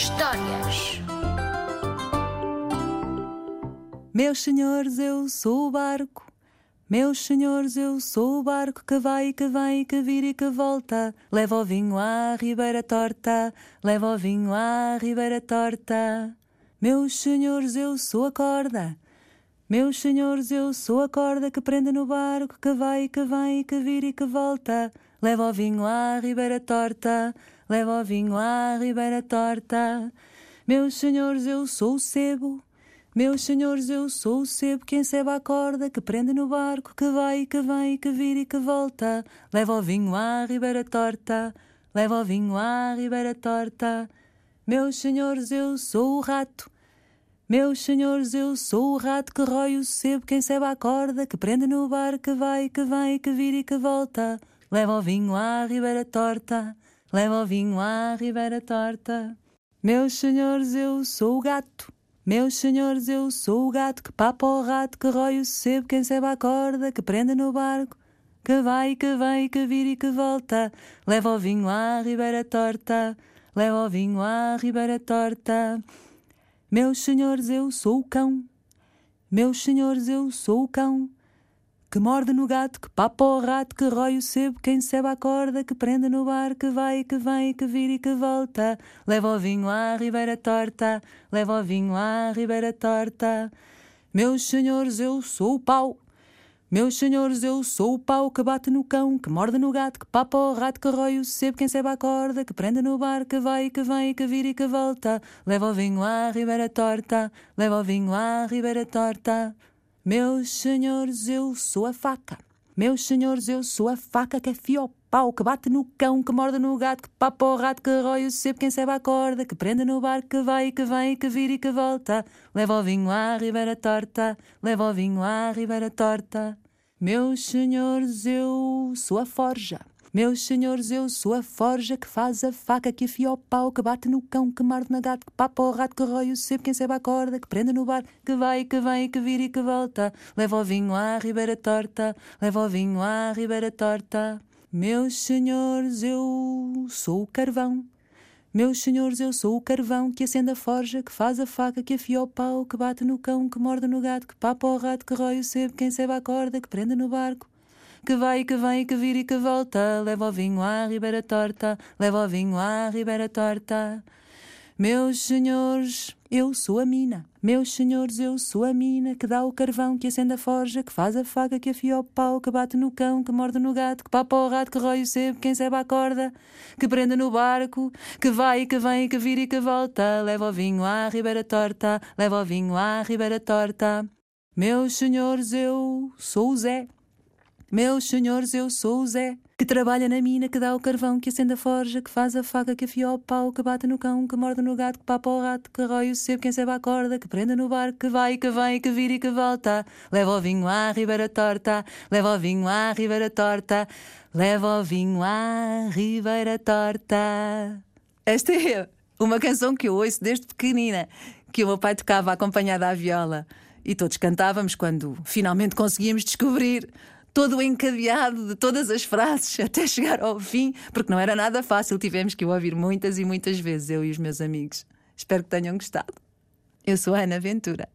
Histórias. Meus senhores, eu sou o barco. Meus senhores, eu sou o barco que vai, que vem, que vira e que volta. Leva o vinho à ribeira torta, leva o vinho à ribeira torta. Meus senhores, eu sou a corda. Meus senhores, eu sou a corda que prende no barco, que vai, que vem, que vira e que volta. Leva o vinho à ribeira torta, leva o vinho à ribeira torta. Meus senhores, eu sou o sebo. Meus senhores, eu sou o sebo que enceba a corda, que prende no barco, que vai, que vem, que vira e que volta. Leva o vinho à ribeira torta, leva o vinho à ribeira torta. Meus senhores, eu sou o rato. Meus senhores, eu sou o rato que rói o sebo, quem enceba a corda, que prende no barco, que vai, que vem, que vira e que volta. Leva o vinho à ribeira torta, leva o vinho à ribeira torta. Meus senhores, eu sou o gato. Meus senhores, eu sou o gato que papa o rato, que rói o sebo, que enceba a corda, que prende no barco, que vai, que vem, que vira e que volta. Leva o vinho à ribeira torta, leva o vinho à ribeira torta. Meus senhores, eu sou o cão. Meus senhores, eu sou o cão que morde no gato, que papa o rato, que rói o sebo, quem sebe a corda, que prende no bar, que vai, que vem, que vira e que volta. Leva o vinho à ribeira torta, leva o vinho à ribeira torta. Meus senhores, eu sou o pau. Meus senhores, eu sou o pau que bate no cão, que morde no gato, que papa o rato, que rói o sebo, quem sebe a corda, que prende no bar, que vai, que vem, que vira e que volta. Leva o vinho à ribeira torta, leva o vinho à ribeira torta. Meus senhores, eu sou a faca. Meus senhores, eu sou a faca que afia o pau, que bate no cão, que morde no gato, que papa o rato, que rói o sebo, quem sebe a corda, que prende no barco, que vai, que vem, que vira e que volta. Leva o vinho à ribeira torta, leva o vinho à ribeira torta. Meus senhores, eu sou a forja. Meus senhores, eu sou a forja que faz a faca, que afia o pau, que bate no cão, que morde na gato, que papa o rato, que rói o sebo, quem sebe a corda, que prende no bar, que vai, que vem, que vira e que volta. Leva o vinho à ribeira torta, leva o vinho à ribeira torta. Meus senhores, eu sou o carvão. Meus senhores, eu sou o carvão que acende a forja, que faz a faca, que afia o pau, que bate no cão, que morde no gato, que papa o rato, que rói o sebo, quem sebe a corda, que prende no barco que vai, que vem, que vira e que volta. Leva o vinho à ribeira torta, leva o vinho à ribeira torta. Meus senhores, eu sou a mina. Meus senhores, eu sou a mina que dá o carvão, que acende a forja, que faz a faca, que afia o pau, que bate no cão, que morde no gato, que papa o rato, que rói o sebo, quem sebe a corda, que prende no barco, que vai, que vem, que vira e que volta. Leva o vinho à ribeira torta, leva o vinho à ribeira torta. Meus senhores, eu sou o Zé. Meus senhores, eu sou o Zé, que trabalha na mina, que dá o carvão, que acende a forja, que faz a faca, que afia o pau, que bate no cão, que morde no gato, que papa o rato, que rói o sebo, quem sebe a corda, que prenda no barco, que vai, que vem, que vira e que volta. Leva o vinho à ribeira torta, leva o vinho à ribeira torta, leva o vinho à ribeira torta. Esta é uma canção que eu ouço desde pequenina, que o meu pai tocava acompanhada à viola. E todos cantávamos quando finalmente conseguíamos descobrir todo o encadeado de todas as frases até chegar ao fim, porque não era nada fácil, tivemos que o ouvir muitas e muitas vezes, eu e os meus amigos. Espero que tenham gostado. Eu sou a Ana Ventura.